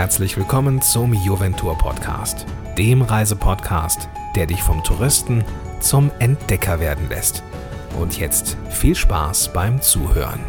herzlich willkommen zum Juventur Podcast, dem Reisepodcast, der dich vom Touristen zum Entdecker werden lässt. Und jetzt viel Spaß beim Zuhören.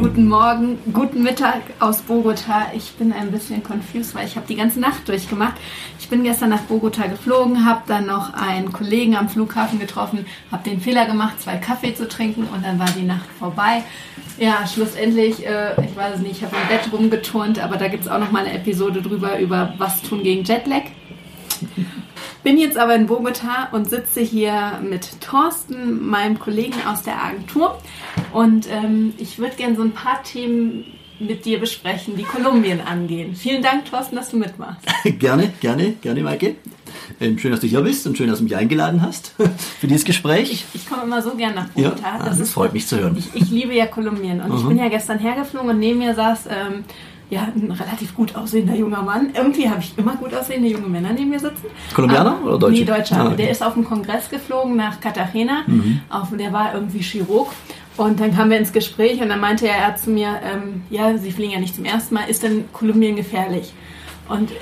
Guten Morgen, guten Mittag aus Bogota. Ich bin ein bisschen confused, weil ich habe die ganze Nacht durchgemacht. Ich bin gestern nach Bogota geflogen, habe dann noch einen Kollegen am Flughafen getroffen, habe den Fehler gemacht, zwei Kaffee zu trinken und dann war die Nacht vorbei. Ja, schlussendlich, äh, ich weiß es nicht, ich habe im Bett rumgeturnt, aber da gibt es auch noch mal eine Episode drüber, über was tun gegen Jetlag. Bin jetzt aber in Bogota und sitze hier mit Thorsten, meinem Kollegen aus der Agentur. Und ähm, ich würde gerne so ein paar Themen mit dir besprechen, die Kolumbien angehen. Vielen Dank, Thorsten, dass du mitmachst. gerne, gerne, gerne, Maike. Ähm, schön, dass du hier bist und schön, dass du mich eingeladen hast für dieses Gespräch. Ich, ich komme immer so gern nach Bogota. Ja, das, das freut mich zu hören. Ich, ich liebe ja Kolumbien und mhm. ich bin ja gestern hergeflogen und neben mir saß ähm, ja, ein relativ gut aussehender junger Mann. Irgendwie habe ich immer gut aussehende junge Männer neben mir sitzen. Kolumbianer Aber, oder Deutsche? Nee, Deutscher. Ah, okay. Der ist auf dem Kongress geflogen nach Cartagena. Mhm. Auf, der war irgendwie Chirurg. Und dann kamen wir ins Gespräch und dann meinte er, er zu mir, ähm, ja, Sie fliegen ja nicht zum ersten Mal, ist denn Kolumbien gefährlich? Und äh,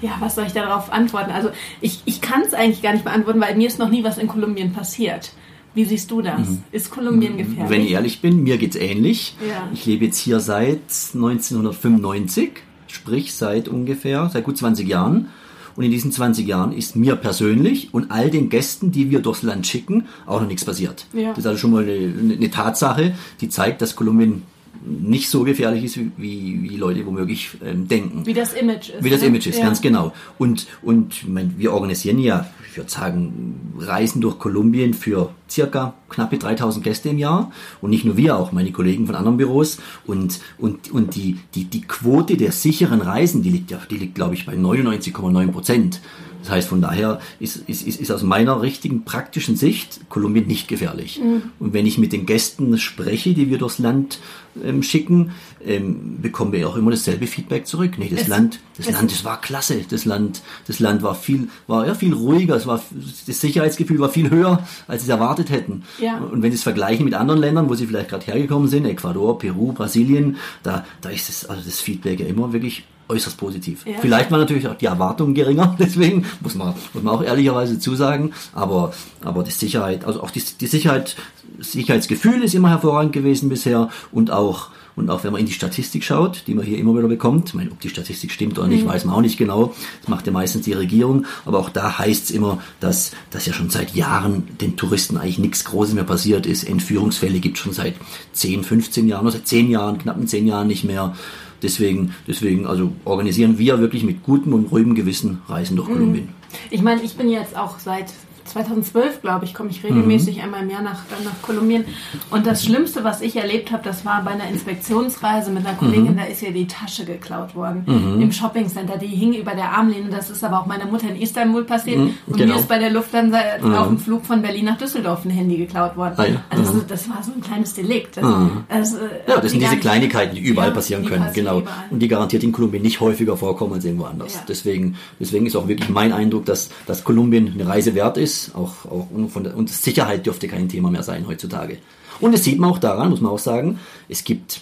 ja, was soll ich darauf antworten? Also ich, ich kann es eigentlich gar nicht beantworten, weil mir ist noch nie was in Kolumbien passiert. Wie siehst du das? Mhm. Ist Kolumbien mhm. gefährlich? Wenn ich ehrlich bin, mir geht es ähnlich. Ja. Ich lebe jetzt hier seit 1995, sprich seit ungefähr, seit gut 20 Jahren. Und in diesen 20 Jahren ist mir persönlich und all den Gästen, die wir durchs Land schicken, auch noch nichts passiert. Ja. Das ist also schon mal eine, eine Tatsache, die zeigt, dass Kolumbien nicht so gefährlich ist, wie, wie, Leute womöglich ähm, denken. Wie das Image ist. Wie das ne? Image ist, ja. ganz genau. Und, und mein, wir organisieren ja, ich würde sagen, Reisen durch Kolumbien für circa knappe 3000 Gäste im Jahr. Und nicht nur wir, auch meine Kollegen von anderen Büros. Und, und, und die, die, die Quote der sicheren Reisen, die liegt ja, die liegt, glaube ich, bei 99,9 Prozent. Das heißt, von daher ist, ist, ist, ist aus meiner richtigen praktischen Sicht Kolumbien nicht gefährlich. Mhm. Und wenn ich mit den Gästen spreche, die wir durchs Land ähm, schicken, ähm, bekommen wir auch immer dasselbe Feedback zurück. Nee, das es, Land, das Land, das war klasse. Das Land, das Land war viel, war ja viel ruhiger. Es war, das Sicherheitsgefühl war viel höher, als sie es erwartet hätten. Ja. Und wenn sie es vergleichen mit anderen Ländern, wo sie vielleicht gerade hergekommen sind, Ecuador, Peru, Brasilien, da, da ist das, also das Feedback ja immer wirklich äußerst positiv. Ja. Vielleicht war natürlich auch die Erwartung geringer, deswegen muss man, muss man auch ehrlicherweise zusagen, aber, aber die Sicherheit, also auch die, die Sicherheit, Sicherheitsgefühl ist immer hervorragend gewesen bisher und auch und auch wenn man in die Statistik schaut, die man hier immer wieder bekommt, ich meine, ob die Statistik stimmt oder nicht, mhm. weiß man auch nicht genau. Das macht ja meistens die Regierung. Aber auch da heißt es immer, dass, dass ja schon seit Jahren den Touristen eigentlich nichts Großes mehr passiert ist. Entführungsfälle gibt es schon seit 10, 15 Jahren, oder seit 10 Jahren, knappen 10 Jahren nicht mehr. Deswegen, deswegen also organisieren wir wirklich mit gutem und ruhigem Gewissen Reisen durch mhm. Kolumbien. Ich meine, ich bin jetzt auch seit 2012, glaube ich, komme ich regelmäßig mhm. einmal im Jahr nach, nach Kolumbien. Und das Schlimmste, was ich erlebt habe, das war bei einer Inspektionsreise mit einer Kollegin, mhm. da ist ihr die Tasche geklaut worden mhm. im Shoppingcenter. Die hing über der Armlehne. Das ist aber auch meiner Mutter in Istanbul passiert. Mhm. Und genau. mir ist bei der Lufthansa mhm. auf dem Flug von Berlin nach Düsseldorf ein Handy geklaut worden. Ah, ja. Also mhm. das, war so ein kleines Delikt. Das, das, äh, ja, das sind diese Kleinigkeiten, die überall ja, passieren können. Genau. Überall. Und die garantiert in Kolumbien nicht häufiger vorkommen als irgendwo anders. Ja. Deswegen, deswegen ist auch wirklich mein Eindruck, dass, dass Kolumbien eine Reise wert ist, auch auch, auch von der, und Sicherheit dürfte kein Thema mehr sein heutzutage. Und das sieht man auch daran, muss man auch sagen, es gibt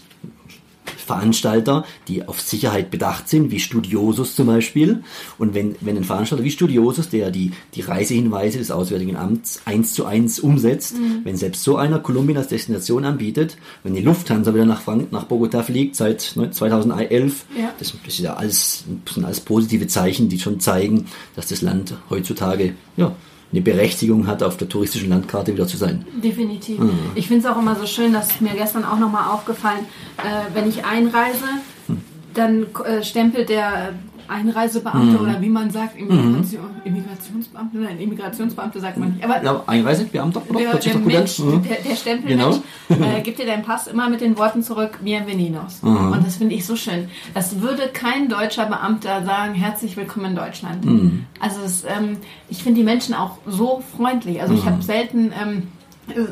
Veranstalter, die auf Sicherheit bedacht sind, wie Studiosus zum Beispiel. Und wenn, wenn ein Veranstalter wie Studiosus, der die, die Reisehinweise des Auswärtigen Amts eins zu eins umsetzt, mhm. wenn selbst so einer Kolumbien als Destination anbietet, wenn die Lufthansa wieder nach, Frank nach Bogota fliegt seit 2011, ja. das, das, ist ja alles, das sind alles positive Zeichen, die schon zeigen, dass das Land heutzutage ja, eine Berechtigung hat, auf der touristischen Landkarte wieder zu sein. Definitiv. Mhm. Ich finde es auch immer so schön, dass mir gestern auch nochmal aufgefallen, äh, wenn ich einreise, hm. dann äh, stempelt der Einreisebeamte mhm. oder wie man sagt, Immigration, mhm. Immigrationsbeamte, nein, Immigrationsbeamte sagt man nicht. Aber ja, Einreisebeamter oder? Der, der, Mensch, mhm. der, der Stempelmensch genau. äh, gibt dir deinen Pass immer mit den Worten zurück, Bienvenidos. Mhm. Und das finde ich so schön. Das würde kein deutscher Beamter sagen, herzlich willkommen in Deutschland. Mhm. Also es, ähm, ich finde die Menschen auch so freundlich. Also ich mhm. habe selten... Ähm,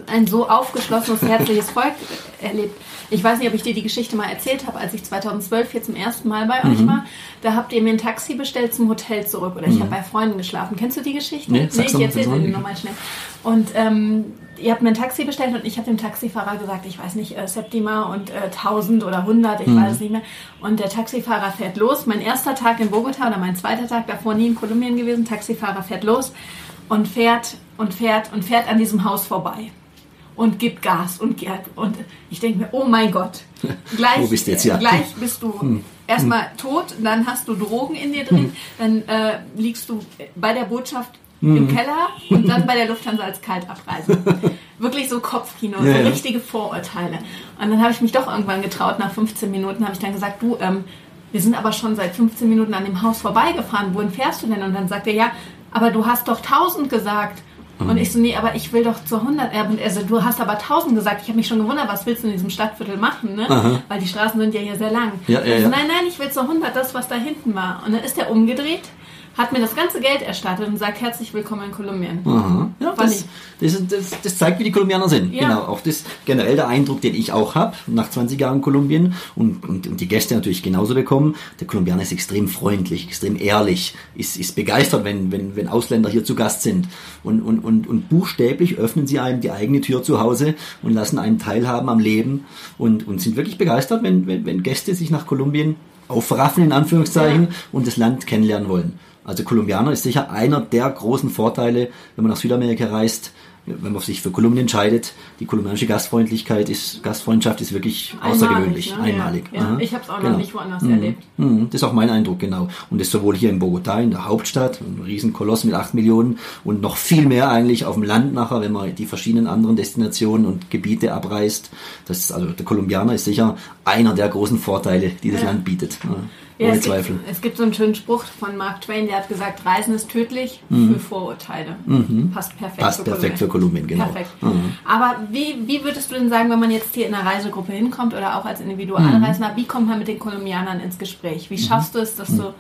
ein so aufgeschlossenes, herzliches Volk erlebt. Ich weiß nicht, ob ich dir die Geschichte mal erzählt habe, als ich 2012 hier zum ersten Mal bei mhm. euch war. Da habt ihr mir ein Taxi bestellt zum Hotel zurück oder ich mhm. habe bei Freunden geschlafen. Kennst du die Geschichte? Nee, nee ich erzähle dir nochmal schnell. Und ähm, ihr habt mir ein Taxi bestellt und ich habe dem Taxifahrer gesagt, ich weiß nicht, äh, Septima und äh, 1000 oder 100, ich Mhm. weiß es nicht mehr. Und der Taxifahrer fährt los. Mein erster Tag in Bogota oder mein zweiter Tag davor nie in Kolumbien gewesen. Taxifahrer fährt los und fährt und fährt und fährt an diesem Haus vorbei und gibt Gas und geht. Und ich denke mir, oh mein Gott, gleich, Wo bist du jetzt, ja? Hm. gleich bist du erstmal tot, dann hast du Drogen in dir drin, dann äh, liegst du bei der Botschaft Hm. im Keller und dann bei der Lufthansa als Kaltabreise. Wirklich so Kopfkino, Ja, so ja. richtige Vorurteile. Und dann habe ich mich doch irgendwann getraut, nach 15 Minuten habe ich dann gesagt, du, ähm, wir sind aber schon seit 15 Minuten an dem Haus vorbeigefahren, wohin fährst du denn? Und dann sagt er, ja, aber du hast doch 1000 gesagt. Mhm. Und ich so, nee, aber ich will doch zur 100. Er- Und er so, du hast aber 1000 gesagt. Ich habe mich schon gewundert, was willst du in diesem Stadtviertel machen, ne? Weil die Straßen sind ja hier sehr lang. Ja, ja, Ich so, ja. Nein, nein, ich will zur 100, das, was da hinten war. Und dann ist er umgedreht, hat mir das ganze Geld erstattet und sagt, herzlich willkommen in Kolumbien. Aha. Ja, das, das, das, das zeigt, wie die Kolumbianer sind. Ja. Genau. Auch das generell der Eindruck, den ich auch habe nach 20 Jahren Kolumbien und, und, und die Gäste natürlich genauso bekommen. Der Kolumbianer ist extrem freundlich, extrem ehrlich, ist, ist begeistert, wenn, wenn, wenn Ausländer hier zu Gast sind. Und, und, und, und buchstäblich öffnen sie einem die eigene Tür zu Hause und lassen einen teilhaben am Leben und, und sind wirklich begeistert, wenn, wenn, wenn Gäste sich nach Kolumbien aufraffen, in Anführungszeichen, Ja. und das Land kennenlernen wollen. Also Kolumbianer ist sicher einer der großen Vorteile, wenn man nach Südamerika reist, wenn man sich für Kolumbien entscheidet. Die kolumbianische Gastfreundlichkeit ist, Gastfreundschaft ist wirklich außergewöhnlich, ne? einmalig. Ja. Ich habe es auch Genau. noch nicht woanders erlebt. Mhm, Das ist auch mein Eindruck, genau. Und das sowohl hier in Bogotá, in der Hauptstadt, ein Riesenkoloss mit 8 Millionen und noch viel mehr eigentlich auf dem Land nachher, wenn man die verschiedenen anderen Destinationen und Gebiete abreist. Das ist, also der Kolumbianer ist sicher einer der großen Vorteile, die das Ja. Land bietet. Ja, Ja, ohne es Zweifel. Gibt, es gibt so einen schönen Spruch von Mark Twain, der hat gesagt, Reisen ist tödlich für Vorurteile. Passt perfekt Mhm. Passt für perfekt für Kolumbien, genau. Perfekt. Mhm. Aber wie, wie würdest du denn sagen, wenn man jetzt hier in einer Reisegruppe hinkommt oder auch als Individualreisender, Mhm. wie kommt man mit den Kolumbianern ins Gespräch? Wie schaffst du es, dass du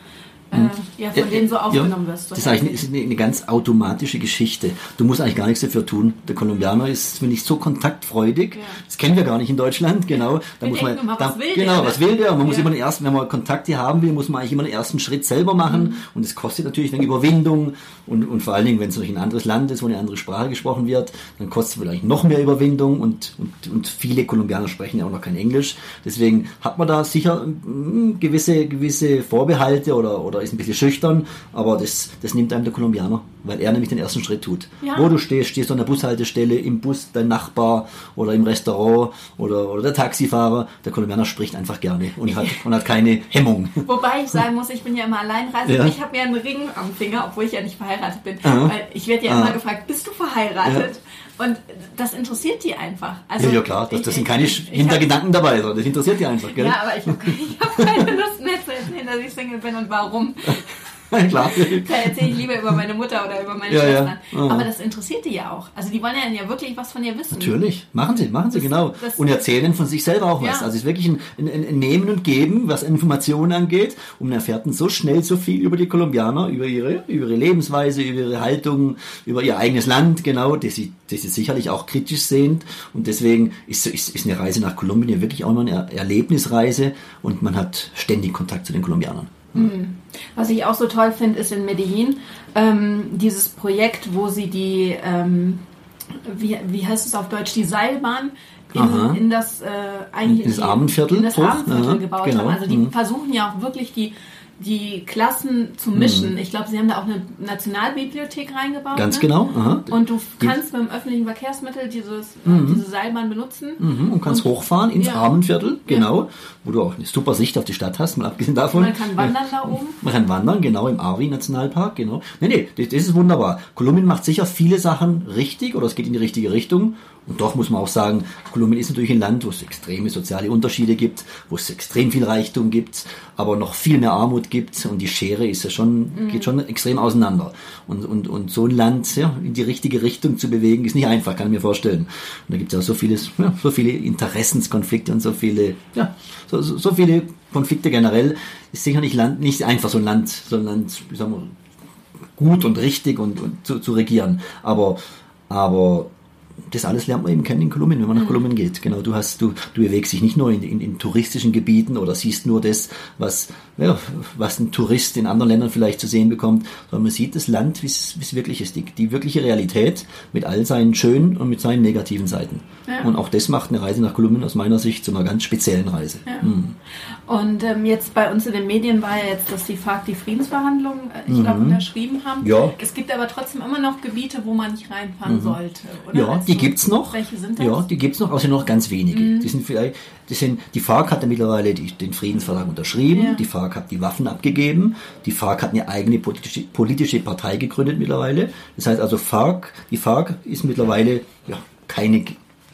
äh, ja, von Ja, denen so ja, aufgenommen wirst? So das ist eigentlich eine, eine ganz automatische Geschichte. Du musst eigentlich gar nichts dafür tun. Der Kolumbianer ist, finde ich, so kontaktfreudig. Ja. Das kennen wir gar nicht in Deutschland, genau. Da muss man, da, was will der, genau, ne? was will der? Und man muss Ja. immer den ersten, wenn man Kontakte haben will, muss man eigentlich immer den ersten Schritt selber machen. Mhm. Und es kostet natürlich eine Überwindung. Und, und vor allen Dingen, wenn es natürlich ein anderes Land ist, wo eine andere Sprache gesprochen wird, dann kostet es vielleicht noch mehr Überwindung. Und, und, und viele Kolumbianer sprechen ja auch noch kein Englisch. Deswegen hat man da sicher mm, gewisse, gewisse Vorbehalte oder, oder ist ein bisschen schüchtern. Aber das, das nimmt einem der Kolumbianer, weil er nämlich den ersten Schritt tut. Ja. Wo du stehst, stehst du an der Bushaltestelle, im Bus dein Nachbar oder im Restaurant oder, oder der Taxifahrer. Der Kolumbianer spricht einfach gerne und hat, und hat keine Hemmung. Wobei ich sagen muss, ich bin ja immer Alleinreisend. Ja. Ich habe ja einen Ring am Finger, obwohl ich ja nicht verheiratet bin. Aha. Weil ich werde ja Ah. immer gefragt, bist du verheiratet? Und das interessiert die einfach. Also Ja, ja klar, das, das sind keine ich- ich hab- Hintergedanken dabei, sondern das interessiert die einfach, gell? Ja, aber ich habe ich hab keine Lust mehr zu dass ich Single bin und warum. klar. Da erzähle ich lieber über meine Mutter oder über meine Ja, ja. Schwestern. Ah. Aber das interessiert die ja auch. Also die wollen ja, ja wirklich was von ihr wissen. Natürlich, machen Sie, machen Sie, Das- genau. das- und erzählen von sich selber auch was. Ja. Also es ist wirklich ein, ein, ein Nehmen und Geben, was Informationen angeht. Und man erfährt so schnell so viel über die Kolumbianer, über ihre, über ihre Lebensweise, über ihre Haltung, über ihr eigenes Land, genau, das sie, das sie sicherlich auch kritisch sehen. Und deswegen ist, ist, ist eine Reise nach Kolumbien ja wirklich auch immer eine Er- Erlebnisreise und man hat ständig Kontakt zu den Kolumbianern. Was ich auch so toll finde, ist in Medellin ähm, dieses Projekt, wo sie die, ähm, wie, wie heißt es auf Deutsch, die Seilbahn in, in das äh, eigentlich In das Armenviertel in das hoch, Armenviertel aha, gebaut genau, haben. Also die mhm. versuchen ja auch wirklich die die Klassen zu mischen. Ich glaube, sie haben da auch eine Nationalbibliothek reingebaut. Ganz ne? genau. Aha. Und du kannst mit dem öffentlichen Verkehrsmittel dieses, äh, diese Seilbahn benutzen. Mhm, und kannst hochfahren ins Ja. Armenviertel, genau, wo du auch eine super Sicht auf die Stadt hast, mal abgesehen davon. Man kann wandern da oben. Man kann wandern, genau, im Arvi-Nationalpark, genau. Nee, nee, das, das ist wunderbar. Kolumbien macht sicher viele Sachen richtig oder es geht in die richtige Richtung. Und doch muss man auch sagen, Kolumbien ist natürlich ein Land, wo es extreme soziale Unterschiede gibt, wo es extrem viel Reichtum gibt, aber noch viel mehr Armut gibt und die Schere ist ja schon, geht schon extrem auseinander. Und, und, und so ein Land ja, in die richtige Richtung zu bewegen, ist nicht einfach, kann ich mir vorstellen. Und da gibt es ja so vieles, ja, so viele Interessenskonflikte und so viele, ja, so, so, so viele Konflikte generell. Ist sicher nicht Land, nicht einfach so ein Land, so ein Land, wie sagen wir, gut und richtig und, und zu, zu regieren. Aber, aber das alles lernt man eben kennen in Kolumbien, wenn man nach Kolumbien geht. Genau, du hast, du, du bewegst dich nicht nur in, in, in touristischen Gebieten oder siehst nur das, was, ja, was ein Tourist in anderen Ländern vielleicht zu sehen bekommt, sondern man sieht das Land, wie es wirklich ist, die, die wirkliche Realität mit all seinen schönen und mit seinen negativen Seiten. Ja. Und auch das macht eine Reise nach Kolumbien aus meiner Sicht zu einer ganz speziellen Reise. Ja. Mhm. Und ähm, jetzt bei uns in den Medien war ja jetzt, dass die FARC die Friedensverhandlungen, äh, ich glaube, unterschrieben haben. Mhm. Ja. Es gibt aber trotzdem immer noch Gebiete, wo man nicht reinfahren sollte. Oder? Ja, die gibt's noch. Welche sind das? Ja, die gibt's noch, sind noch ganz wenige. Die sind vielleicht, die sind, die FARC hat ja mittlerweile die, den Friedensvertrag unterschrieben, Ja. die FARC hat die Waffen abgegeben, die FARC hat eine eigene politische, politische Partei gegründet mittlerweile. Das heißt also FARC, die FARC ist mittlerweile, ja, keine,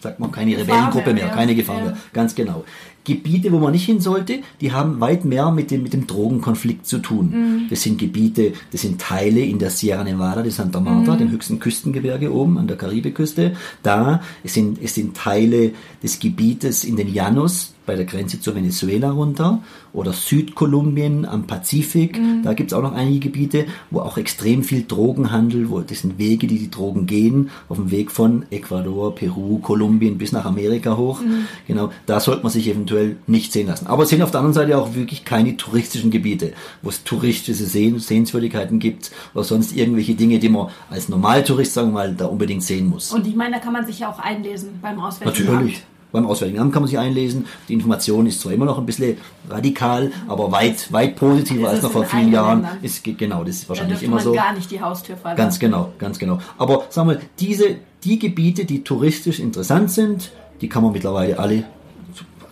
sagt man, keine Gefahr Rebellengruppe mehr, mehr, keine Gefahr Ja. mehr, ganz genau. Gebiete, wo man nicht hin sollte, die haben weit mehr mit dem, mit dem Drogenkonflikt zu tun. Mhm. Das sind Gebiete, das sind Teile in der Sierra Nevada de Santa Marta, Mhm. dem höchsten Küstengebirge oben an der Karibiküste. Da es sind, es sind Teile des Gebietes in den Llanos bei der Grenze zu Venezuela runter oder Südkolumbien am Pazifik. Mhm. Da gibt es auch noch einige Gebiete, wo auch extrem viel Drogenhandel, wo das sind Wege, die die Drogen gehen, auf dem Weg von Ecuador, Peru, Kolumbien bis nach Amerika hoch. Mhm. Genau, da sollte man sich eventuell nicht sehen lassen. Aber es sind auf der anderen Seite auch wirklich keine touristischen Gebiete, wo es touristische Sehen, Sehenswürdigkeiten gibt oder sonst irgendwelche Dinge, die man als Normaltourist, sagen wir mal, da unbedingt sehen muss. Und ich meine, da kann man sich ja auch einlesen beim Auswärtigen Natürlich. Amt. Beim Auswärtigen Amt kann man sich einlesen. Die Information ist zwar immer noch ein bisschen radikal, aber weit, weit positiver als noch vor vielen Jahren. Ländern? Ist, ge- genau, das ist wahrscheinlich immer man so. gar nicht die Haustür verlassen. Ganz genau, ganz genau. Aber sagen wir, diese, die Gebiete, die touristisch interessant sind, die kann man mittlerweile alle,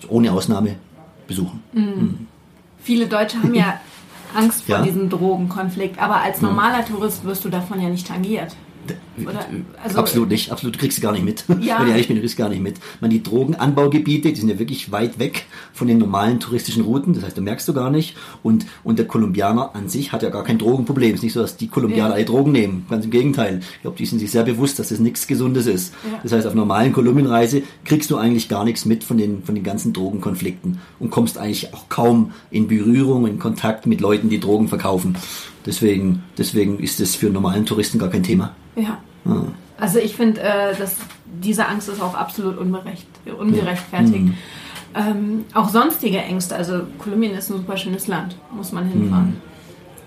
ohne Ausnahme, besuchen. Viele Deutsche haben ja Angst vor Ja. Mhm. diesem Drogenkonflikt, aber als normaler Tourist wirst du davon ja nicht tangiert. Oder, also- absolut nicht, absolut, du kriegst sie gar nicht mit. Ja. Wenn ich ehrlich bin, du kriegst gar nicht mit. Man, die Drogenanbaugebiete, die sind ja wirklich weit weg von den normalen touristischen Routen, das heißt, da merkst du gar nicht. Und, und der Kolumbianer an sich hat ja gar kein Drogenproblem. Es ist nicht so, dass die Kolumbianer Ja. alle Drogen nehmen. Ganz im Gegenteil. Ich glaube, die sind sich sehr bewusst, dass das nichts Gesundes ist. Ja. Das heißt, auf normalen Kolumbienreise kriegst du eigentlich gar nichts mit von den, von den ganzen Drogenkonflikten und kommst eigentlich auch kaum in Berührung, in Kontakt mit Leuten, die Drogen verkaufen. Deswegen, deswegen ist das für normalen Touristen gar kein Thema. Ja. Also ich finde, äh, dass diese Angst ist auch absolut unberecht, ungerechtfertigt. Mhm. Ähm, auch sonstige Ängste, also Kolumbien ist ein super schönes Land, muss man hinfahren.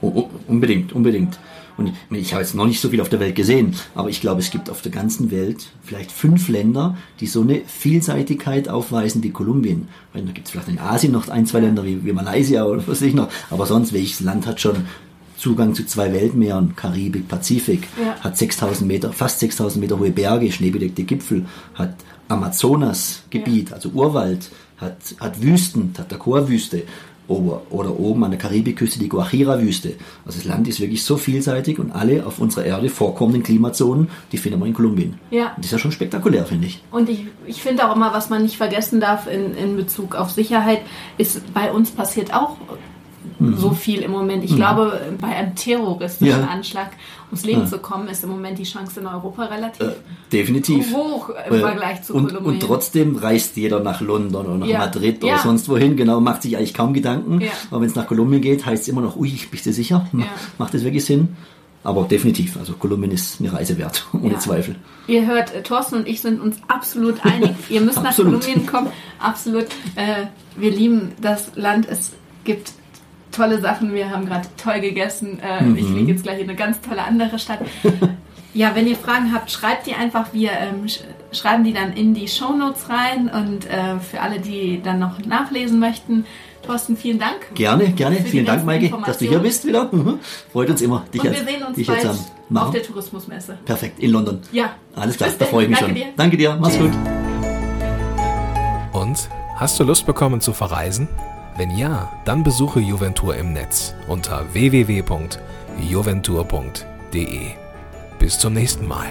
Oh, oh, unbedingt, unbedingt. Und ich habe jetzt noch nicht so viel auf der Welt gesehen, aber ich glaube, es gibt auf der ganzen Welt vielleicht fünf Länder, die so eine Vielseitigkeit aufweisen wie Kolumbien. Weil da gibt es vielleicht in Asien noch ein, zwei Länder wie, wie Malaysia oder was weiß ich noch. Aber sonst, welches Land hat schon Zugang zu zwei Weltmeeren, Karibik, Pazifik, Ja. hat 6000 Meter, fast 6000 Meter hohe Berge, schneebedeckte Gipfel, hat Amazonas-Gebiet, also Urwald, hat, hat Wüsten, Tatacoa-Wüste oder, oder oben an der Karibikküste die Guajira-Wüste. Also das Land ist wirklich so vielseitig und alle auf unserer Erde vorkommenden Klimazonen, die finden wir in Kolumbien. Ja. Und das ist ja schon spektakulär, finde ich. Und ich, ich finde auch immer, was man nicht vergessen darf in, in Bezug auf Sicherheit, ist, bei uns passiert auch so viel im Moment. Ich glaube, bei einem terroristischen Mhm. Ja. Anschlag ums Leben zu kommen, ist im Moment die Chance in Europa relativ Äh, definitiv. hoch im Äh, Vergleich zu und, Kolumbien. und trotzdem reist jeder nach London oder nach Ja. Madrid oder Ja. sonst wohin, genau, macht sich eigentlich kaum Gedanken. Ja. Aber wenn es nach Kolumbien geht, heißt es immer noch, ui, bist du sicher? Ma- Ja. Macht das wirklich Sinn? Aber definitiv, also Kolumbien ist eine Reise wert, ohne Ja. Zweifel. Ihr hört, äh, Thorsten und ich sind uns absolut einig. Ihr müsst nach. Kolumbien kommen. Absolut. Äh, wir lieben das Land. Es gibt tolle Sachen. Wir haben gerade toll gegessen. Äh, Mhm. Ich fliege jetzt gleich in eine ganz tolle andere Stadt. ja, wenn ihr Fragen habt, schreibt die einfach. Wir ähm, sch schreiben die dann in die Shownotes rein. Und äh, für alle, die dann noch nachlesen möchten, Thorsten, vielen Dank. Gerne, gerne. Vielen Dank, Maike, dass du hier bist wieder. Mhm. Freut uns immer, dich Und wir sehen uns dich bald jetzt am auf der Tourismusmesse. Perfekt, in London. Ja. Alles klar, Bis da freue ich mich Danke schon. dir. Danke dir, mach's gut. Und hast du Lust bekommen zu verreisen? Wenn ja, dann besuche Juventur im Netz unter www.juventur.de. Bis zum nächsten Mal.